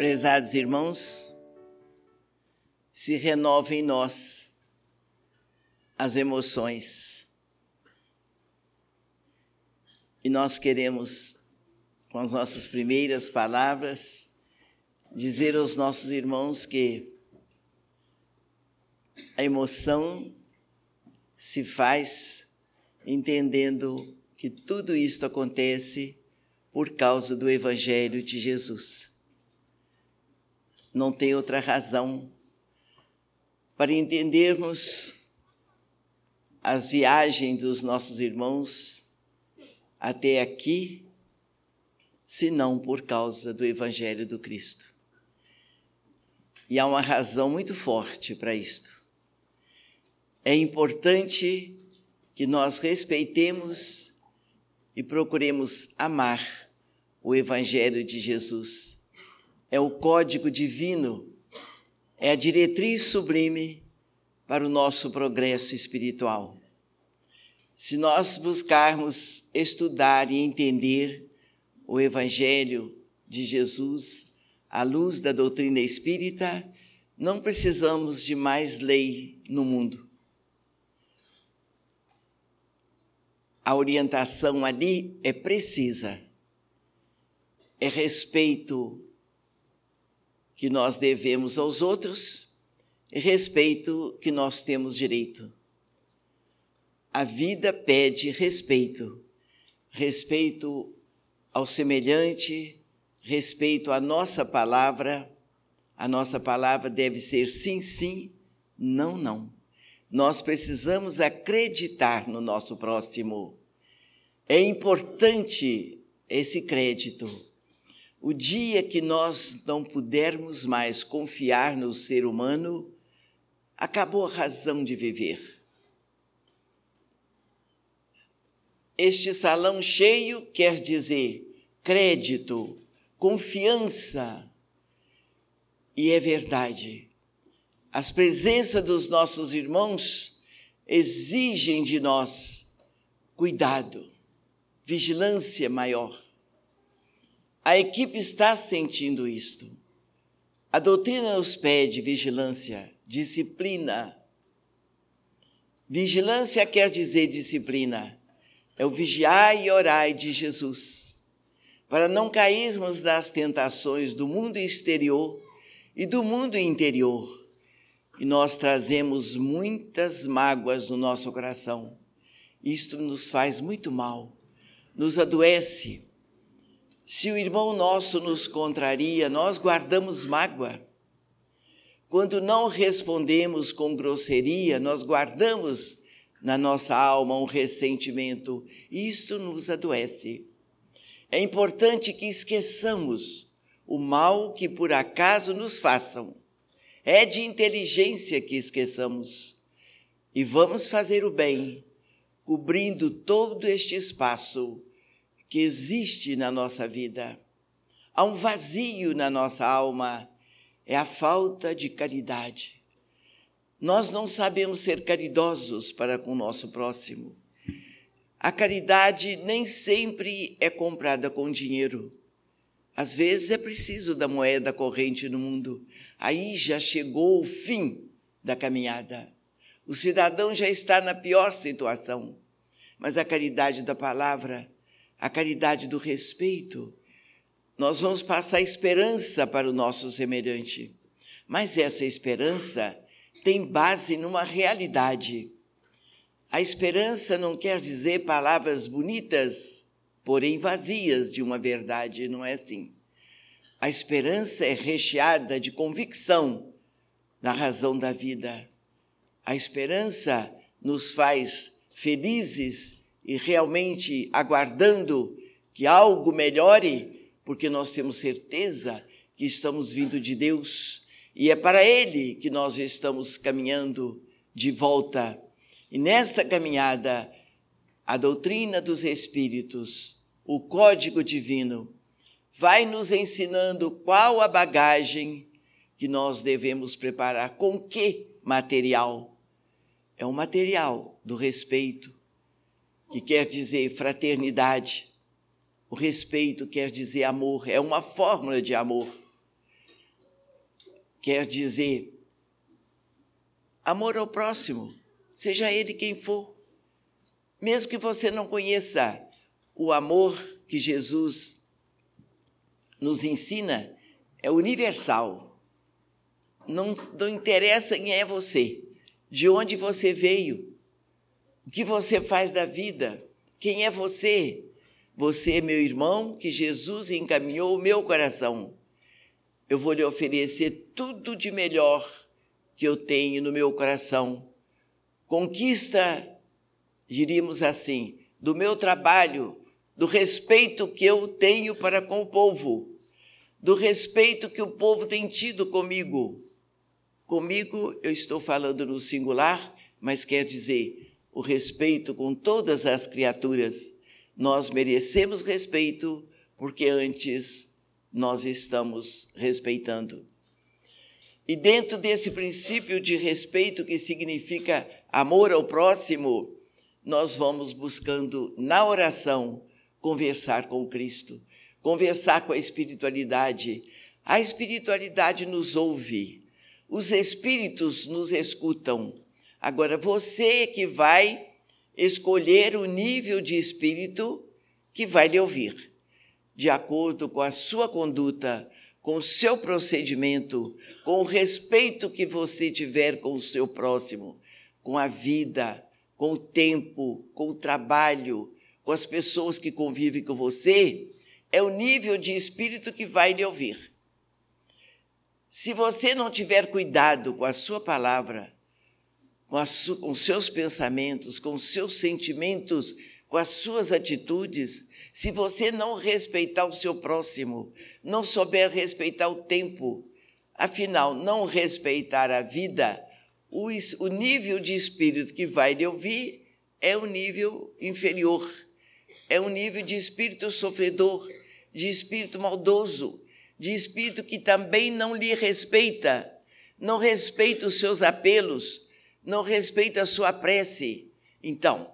Prezados irmãos, se renova em nós as emoções. E nós queremos, com as nossas primeiras palavras, dizer aos nossos irmãos que a emoção se faz entendendo que tudo isto acontece por causa do Evangelho de Jesus. Não tem outra razão para entendermos as viagens dos nossos irmãos até aqui, senão por causa do Evangelho do Cristo. E há uma razão muito forte para isto. É importante que nós respeitemos e procuremos amar o Evangelho de Jesus. É o código divino, é a diretriz sublime para o nosso progresso espiritual. Se nós buscarmos estudar e entender o Evangelho de Jesus à luz da doutrina espírita, não precisamos de mais lei no mundo. A orientação ali é precisa é respeito que nós devemos aos outros respeito que nós temos direito. A vida pede respeito, respeito ao semelhante, respeito à nossa palavra. A nossa palavra deve ser sim, sim, não, não. Nós precisamos acreditar no nosso próximo. É importante esse crédito o dia que nós não pudermos mais confiar no ser humano, acabou a razão de viver. Este salão cheio quer dizer crédito, confiança. E é verdade. As presenças dos nossos irmãos exigem de nós cuidado, vigilância maior a equipe está sentindo isto. A doutrina nos pede vigilância, disciplina. Vigilância quer dizer disciplina. É o vigiar e orar de Jesus, para não cairmos nas tentações do mundo exterior e do mundo interior. E nós trazemos muitas mágoas no nosso coração. Isto nos faz muito mal, nos adoece se o irmão nosso nos contraria, nós guardamos mágoa. Quando não respondemos com grosseria, nós guardamos na nossa alma um ressentimento. Isto nos adoece. É importante que esqueçamos o mal que por acaso nos façam. É de inteligência que esqueçamos. E vamos fazer o bem, cobrindo todo este espaço que existe na nossa vida. Há um vazio na nossa alma, é a falta de caridade. Nós não sabemos ser caridosos para com o nosso próximo. A caridade nem sempre é comprada com dinheiro. Às vezes é preciso da moeda corrente no mundo. Aí já chegou o fim da caminhada. O cidadão já está na pior situação. Mas a caridade da palavra a caridade do respeito, nós vamos passar esperança para o nosso semelhante. Mas essa esperança tem base numa realidade. A esperança não quer dizer palavras bonitas, porém vazias de uma verdade, não é assim. A esperança é recheada de convicção na razão da vida. A esperança nos faz felizes e realmente aguardando que algo melhore, porque nós temos certeza que estamos vindo de Deus e é para Ele que nós estamos caminhando de volta. E nesta caminhada, a doutrina dos Espíritos, o código divino, vai nos ensinando qual a bagagem que nós devemos preparar, com que material? É o material do respeito, que quer dizer fraternidade. O respeito quer dizer amor, é uma fórmula de amor. quer dizer amor ao próximo, seja ele quem for. Mesmo que você não conheça o amor que Jesus nos ensina, é universal. Não, não interessa quem é você, de onde você veio, o que você faz da vida, quem é você. Você é meu irmão que Jesus encaminhou o meu coração. Eu vou lhe oferecer tudo de melhor que eu tenho no meu coração. Conquista, diríamos assim, do meu trabalho, do respeito que eu tenho para com o povo, do respeito que o povo tem tido comigo. Comigo eu estou falando no singular, mas quer dizer o respeito com todas as criaturas. Nós merecemos respeito porque antes nós estamos respeitando. E dentro desse princípio de respeito, que significa amor ao próximo, nós vamos buscando na oração conversar com Cristo, conversar com a espiritualidade. A espiritualidade nos ouve, os espíritos nos escutam. Agora, você que vai escolher o nível de espírito que vai lhe ouvir, de acordo com a sua conduta, com o seu procedimento, com o respeito que você tiver com o seu próximo, com a vida, com o tempo, com o trabalho, com as pessoas que convivem com você, é o nível de espírito que vai lhe ouvir. Se você não tiver cuidado com a sua palavra, com, su com seus pensamentos, com seus sentimentos, com as suas atitudes, se você não respeitar o seu próximo, não souber respeitar o tempo, afinal, não respeitar a vida, o, o nível de espírito que vai lhe ouvir é o nível inferior, é um nível de espírito sofredor, de espírito maldoso, de espírito que também não lhe respeita, não respeita os seus apelos, não respeita a sua prece. Então,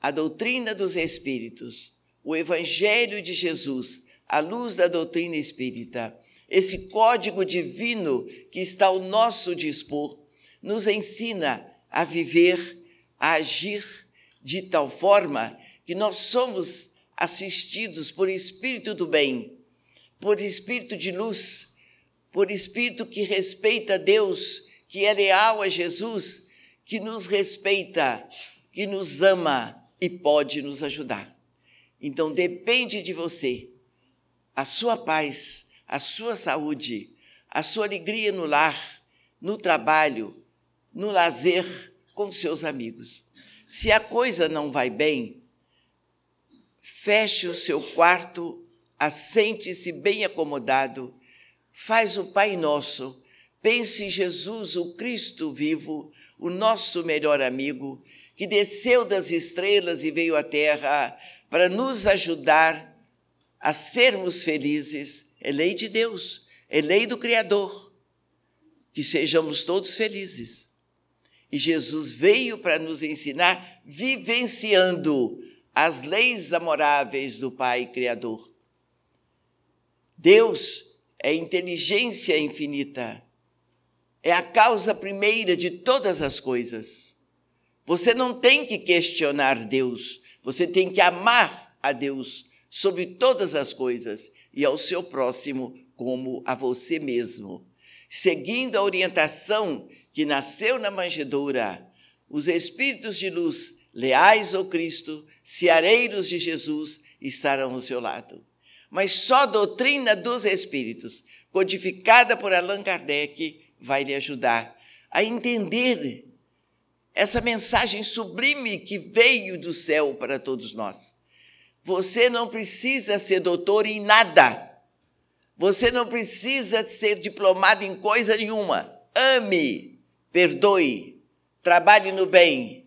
a doutrina dos espíritos, o evangelho de Jesus, a luz da doutrina espírita, esse código divino que está ao nosso dispor, nos ensina a viver, a agir de tal forma que nós somos assistidos por espírito do bem, por espírito de luz, por espírito que respeita Deus, que é leal a Jesus, que nos respeita, que nos ama e pode nos ajudar. Então depende de você, a sua paz, a sua saúde, a sua alegria no lar, no trabalho, no lazer com seus amigos. Se a coisa não vai bem, feche o seu quarto, assente-se bem acomodado, faz o Pai Nosso, pense em Jesus, o Cristo vivo, o nosso melhor amigo, que desceu das estrelas e veio à terra para nos ajudar a sermos felizes, é lei de Deus, é lei do Criador, que sejamos todos felizes. E Jesus veio para nos ensinar vivenciando as leis amoráveis do Pai Criador. Deus é inteligência infinita, é a causa primeira de todas as coisas. Você não tem que questionar Deus, você tem que amar a Deus sobre todas as coisas e ao seu próximo como a você mesmo. Seguindo a orientação que nasceu na manjedoura, os espíritos de luz, leais ao Cristo, seareiros de Jesus, estarão ao seu lado. Mas só a doutrina dos espíritos, codificada por Allan Kardec, vai lhe ajudar a entender essa mensagem sublime que veio do céu para todos nós. Você não precisa ser doutor em nada. Você não precisa ser diplomado em coisa nenhuma. Ame, perdoe, trabalhe no bem.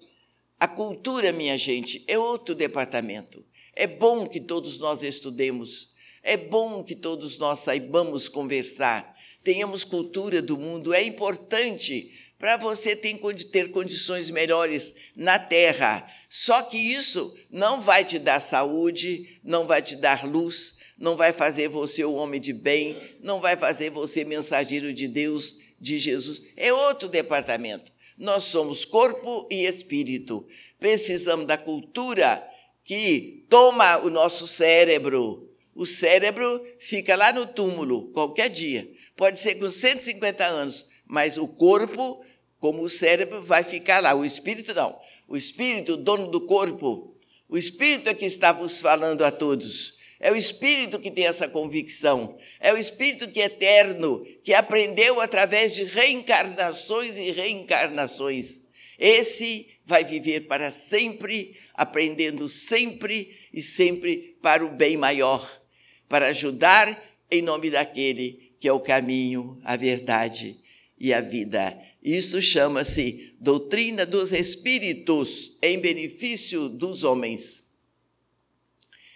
A cultura, minha gente, é outro departamento. É bom que todos nós estudemos. É bom que todos nós saibamos conversar. Tenhamos cultura do mundo. É importante para você ter, condições melhores na terra. Só que isso não vai te dar saúde, não vai te dar luz, não vai fazer você o homem de bem, não vai fazer você mensageiro de Deus, de Jesus. É outro departamento. Nós somos corpo e espírito. Precisamos da cultura que toma o nosso cérebro. O cérebro fica lá no túmulo qualquer dia. Pode ser com 150 anos, mas o corpo, como o cérebro, vai ficar lá. O espírito não. O espírito, dono do corpo, o espírito é que está vos falando a todos. É o Espírito que tem essa convicção. É o Espírito que é eterno, que aprendeu através de reencarnações e reencarnações. Esse vai viver para sempre, aprendendo sempre e sempre para o bem maior, para ajudar em nome daquele que é o caminho, a verdade e a vida. Isso chama-se doutrina dos espíritos em benefício dos homens.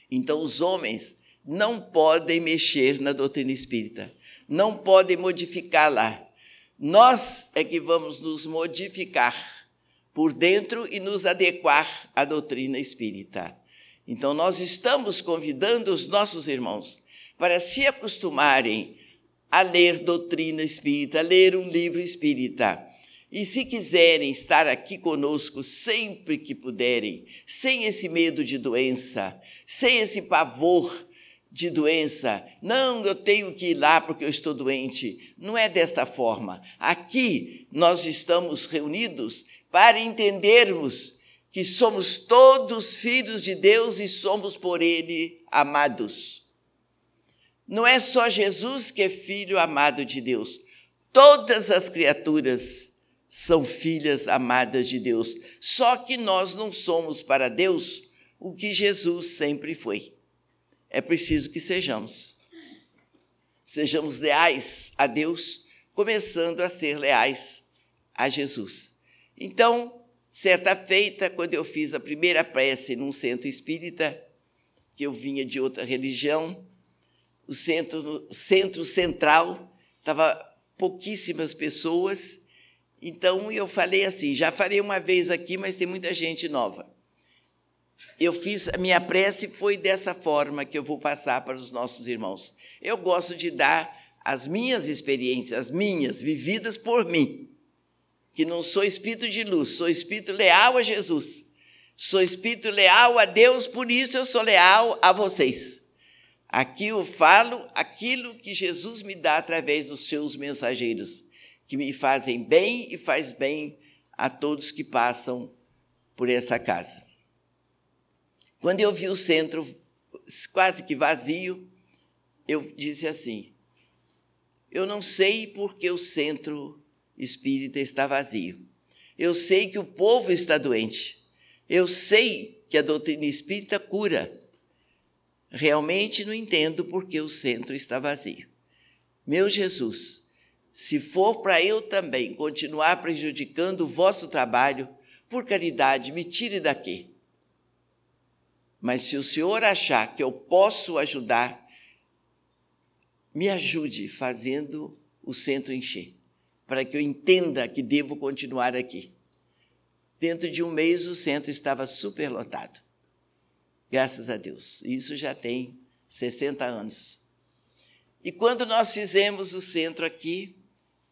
Então, os homens não podem mexer na doutrina espírita, não podem modificá-la. Nós é que vamos nos modificar por dentro e nos adequar à doutrina espírita. Então, nós estamos convidando os nossos irmãos para se acostumarem a ler doutrina espírita, a ler um livro espírita. E se quiserem estar aqui conosco sempre que puderem, sem esse medo de doença, sem esse pavor de doença, não, eu tenho que ir lá porque eu estou doente. Não é desta forma. Aqui nós estamos reunidos para entendermos que somos todos filhos de Deus e somos por Ele amados. Não é só Jesus que é filho amado de Deus. Todas as criaturas são filhas amadas de Deus. Só que nós não somos para Deus o que Jesus sempre foi. É preciso que sejamos. Sejamos leais a Deus, começando a ser leais a Jesus. Então, certa feita, quando eu fiz a primeira prece num centro espírita, que eu vinha de outra religião, o centro, centro central estava pouquíssimas pessoas. Então eu falei assim: já falei uma vez aqui, mas tem muita gente nova. Eu fiz a minha prece foi dessa forma que eu vou passar para os nossos irmãos. Eu gosto de dar as minhas experiências, as minhas vividas por mim, que não sou espírito de luz, sou espírito leal a Jesus. Sou espírito leal a Deus, por isso eu sou leal a vocês. Aqui eu falo aquilo que Jesus me dá através dos seus mensageiros, que me fazem bem e faz bem a todos que passam por essa casa. Quando eu vi o centro quase que vazio, eu disse assim: eu não sei por que o centro espírita está vazio. Eu sei que o povo está doente. Eu sei que a doutrina espírita cura. Realmente não entendo por que o centro está vazio. Meu Jesus, se for para eu também continuar prejudicando o vosso trabalho, por caridade, me tire daqui. Mas se o senhor achar que eu posso ajudar, me ajude fazendo o centro encher, para que eu entenda que devo continuar aqui. Dentro de um mês, o centro estava superlotado. Graças a Deus. Isso já tem 60 anos. E quando nós fizemos o centro aqui,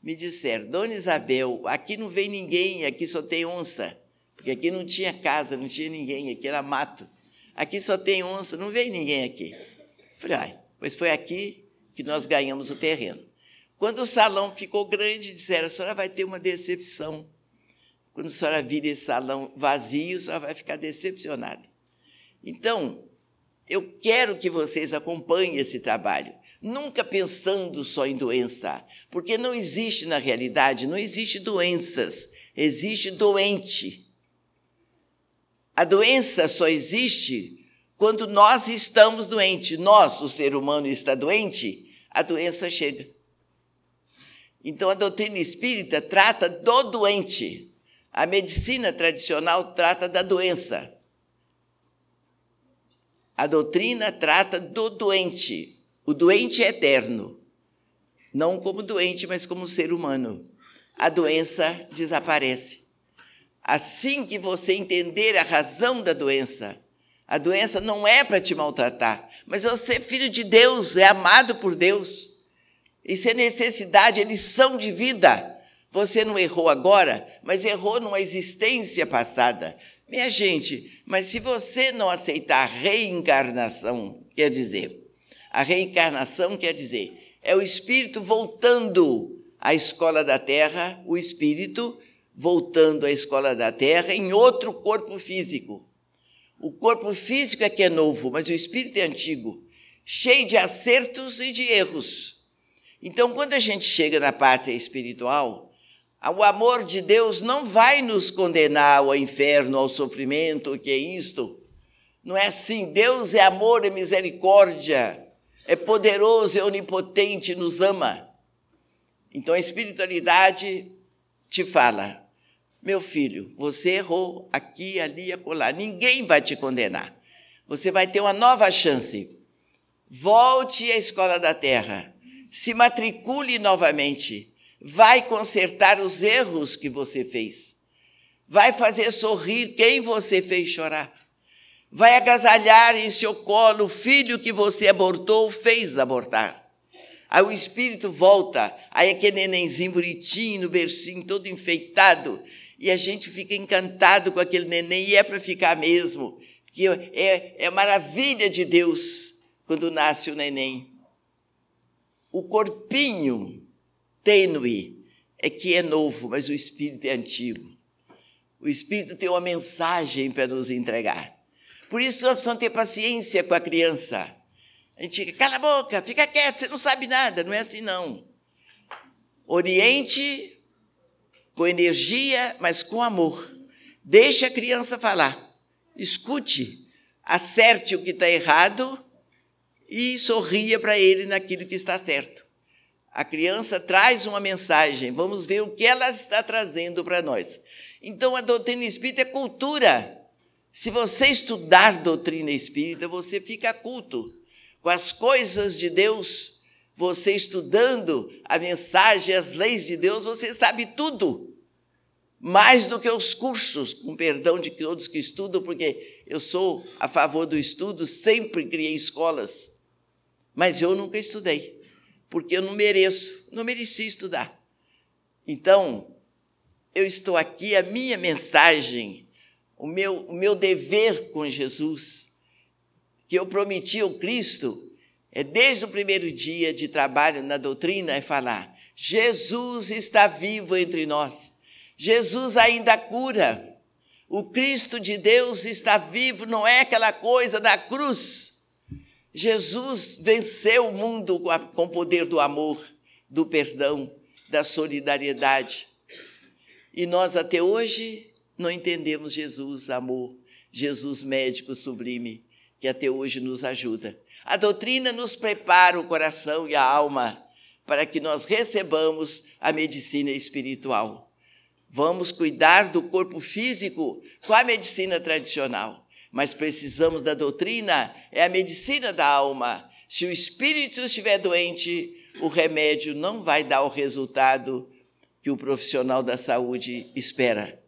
me disseram, Dona Isabel, aqui não vem ninguém, aqui só tem onça. Porque aqui não tinha casa, não tinha ninguém, aqui era mato. Aqui só tem onça, não vem ninguém aqui. Falei, ai, pois foi aqui que nós ganhamos o terreno. Quando o salão ficou grande, disseram, a senhora vai ter uma decepção. Quando a senhora vir esse salão vazio, a senhora vai ficar decepcionada. Então, eu quero que vocês acompanhem esse trabalho, nunca pensando só em doença, porque não existe na realidade, não existe doenças, existe doente. A doença só existe quando nós estamos doentes. Nós, o ser humano, está doente, a doença chega. Então, a doutrina espírita trata do doente. A medicina tradicional trata da doença. A doutrina trata do doente. O doente é eterno. Não como doente, mas como ser humano. A doença desaparece. Assim que você entender a razão da doença, a doença não é para te maltratar, mas você é filho de Deus, é amado por Deus. Isso é necessidade, é lição de vida. Você não errou agora, mas errou numa existência passada. Minha gente, mas se você não aceitar a reencarnação, quer dizer, a reencarnação quer dizer, é o espírito voltando à escola da terra, o espírito voltando à escola da terra em outro corpo físico. O corpo físico é que é novo, mas o espírito é antigo, cheio de acertos e de erros. Então, quando a gente chega na pátria espiritual, o amor de Deus não vai nos condenar ao inferno, ao sofrimento, o que é isto. Não é assim. Deus é amor e misericórdia, é poderoso, é onipotente, nos ama. Então a espiritualidade te fala: meu filho, você errou aqui, ali, acolá. Ninguém vai te condenar. Você vai ter uma nova chance. Volte à escola da terra. Se matricule novamente vai consertar os erros que você fez, vai fazer sorrir quem você fez chorar, vai agasalhar em seu colo o filho que você abortou, fez abortar. Aí o espírito volta, aí aquele nenenzinho bonitinho no bercinho, todo enfeitado, e a gente fica encantado com aquele neném, e é para ficar mesmo, que é, é maravilha de Deus quando nasce o neném. O corpinho tênue é que é novo, mas o Espírito é antigo. O Espírito tem uma mensagem para nos entregar. Por isso nós precisamos ter paciência com a criança. A gente fica, cala a boca, fica quieto, você não sabe nada. Não é assim, não. Oriente com energia, mas com amor. Deixe a criança falar. Escute, acerte o que está errado e sorria para ele naquilo que está certo. A criança traz uma mensagem, vamos ver o que ela está trazendo para nós. Então, a doutrina espírita é cultura. Se você estudar doutrina espírita, você fica culto com as coisas de Deus. Você estudando a mensagem, as leis de Deus, você sabe tudo. Mais do que os cursos, com perdão de todos que estudam, porque eu sou a favor do estudo, sempre criei escolas, mas eu nunca estudei porque eu não mereço, não mereci estudar. Então, eu estou aqui, a minha mensagem, o meu, o meu dever com Jesus, que eu prometi ao Cristo, é desde o primeiro dia de trabalho na doutrina, é falar: Jesus está vivo entre nós, Jesus ainda cura. O Cristo de Deus está vivo, não é aquela coisa da cruz Jesus venceu o mundo com o poder do amor, do perdão, da solidariedade. E nós até hoje não entendemos Jesus amor, Jesus médico sublime, que até hoje nos ajuda. A doutrina nos prepara o coração e a alma para que nós recebamos a medicina espiritual. Vamos cuidar do corpo físico com a medicina tradicional mas precisamos da doutrina, é a medicina da alma. Se o espírito estiver doente, o remédio não vai dar o resultado que o profissional da saúde espera.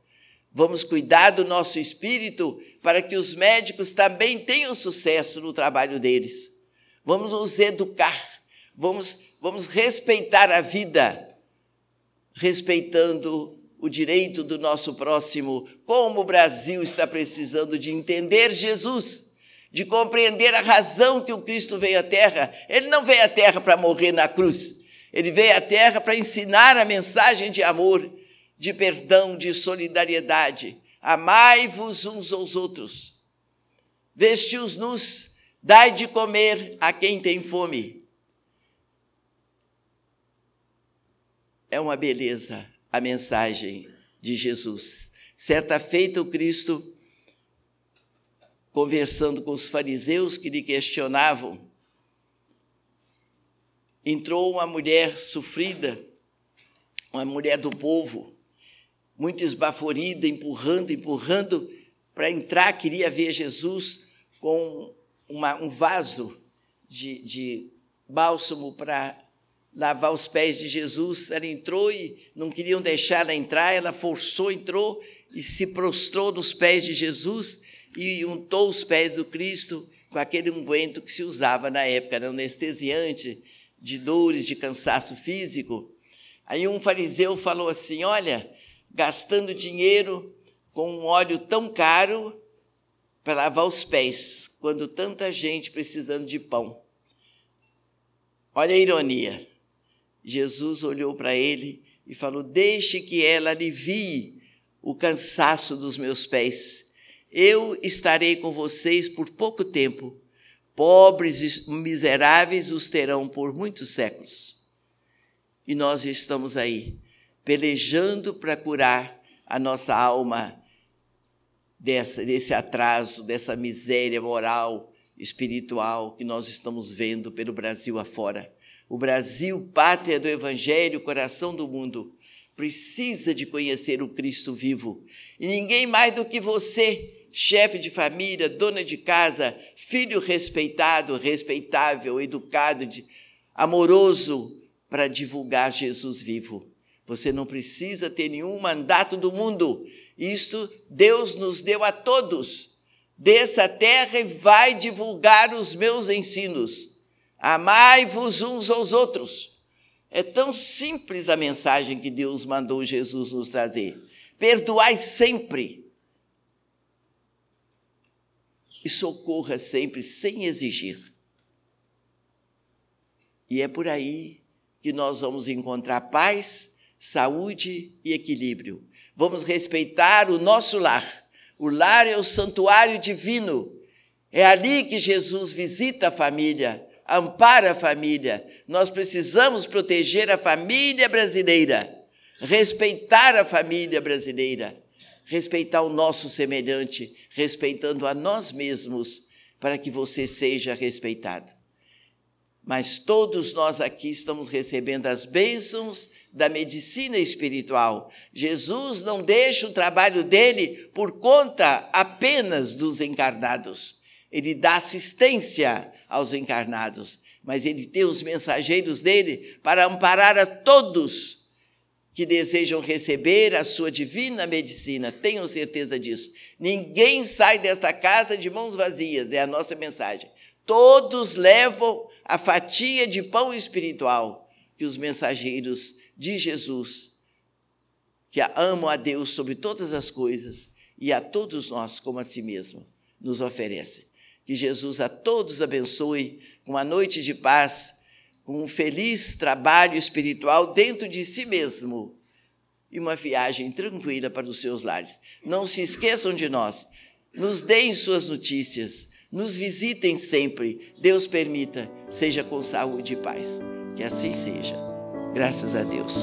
Vamos cuidar do nosso espírito para que os médicos também tenham sucesso no trabalho deles. Vamos nos educar, vamos, vamos respeitar a vida, respeitando o direito do nosso próximo, como o Brasil está precisando de entender Jesus, de compreender a razão que o Cristo veio à Terra. Ele não veio à Terra para morrer na cruz, ele veio à Terra para ensinar a mensagem de amor, de perdão, de solidariedade. Amai-vos uns aos outros. Vesti-os nus, dai de comer a quem tem fome. É uma beleza a mensagem de Jesus. Certa feita, o Cristo, conversando com os fariseus que lhe questionavam, entrou uma mulher sofrida, uma mulher do povo, muito esbaforida, empurrando, empurrando para entrar, queria ver Jesus com uma, um vaso de, de bálsamo para lavar os pés de Jesus. Ela entrou e não queriam deixar ela entrar, ela forçou, entrou e se prostrou nos pés de Jesus e untou os pés do Cristo com aquele unguento que se usava na época, era anestesiante, de dores, de cansaço físico. Aí um fariseu falou assim: Olha, gastando dinheiro com um óleo tão caro para lavar os pés, quando tanta gente precisando de pão. Olha a ironia. Jesus olhou para ele e falou: Deixe que ela alivie o cansaço dos meus pés. Eu estarei com vocês por pouco tempo. Pobres e miseráveis os terão por muitos séculos. E nós estamos aí, pelejando para curar a nossa alma dessa, desse atraso, dessa miséria moral, espiritual que nós estamos vendo pelo Brasil afora. O Brasil, pátria do Evangelho, coração do mundo, precisa de conhecer o Cristo vivo. E ninguém mais do que você, chefe de família, dona de casa, filho respeitado, respeitável, educado, amoroso, para divulgar Jesus vivo. Você não precisa ter nenhum mandato do mundo. Isto Deus nos deu a todos. Dessa terra e vai divulgar os meus ensinos. Amai-vos uns aos outros. É tão simples a mensagem que Deus mandou Jesus nos trazer. Perdoai sempre. E socorra sempre, sem exigir. E é por aí que nós vamos encontrar paz, saúde e equilíbrio. Vamos respeitar o nosso lar. O lar é o santuário divino. É ali que Jesus visita a família ampara a família. Nós precisamos proteger a família brasileira, respeitar a família brasileira, respeitar o nosso semelhante, respeitando a nós mesmos, para que você seja respeitado. Mas todos nós aqui estamos recebendo as bênçãos da medicina espiritual. Jesus não deixa o trabalho dele por conta apenas dos encarnados. Ele dá assistência aos encarnados, mas ele tem os mensageiros dele para amparar a todos que desejam receber a sua divina medicina. Tenham certeza disso. Ninguém sai desta casa de mãos vazias, é a nossa mensagem. Todos levam a fatia de pão espiritual que os mensageiros de Jesus, que amam a Deus sobre todas as coisas e a todos nós como a si mesmo, nos oferecem. Que Jesus a todos abençoe com uma noite de paz, com um feliz trabalho espiritual dentro de si mesmo e uma viagem tranquila para os seus lares. Não se esqueçam de nós. Nos deem suas notícias. Nos visitem sempre. Deus permita, seja com saúde e paz. Que assim seja. Graças a Deus.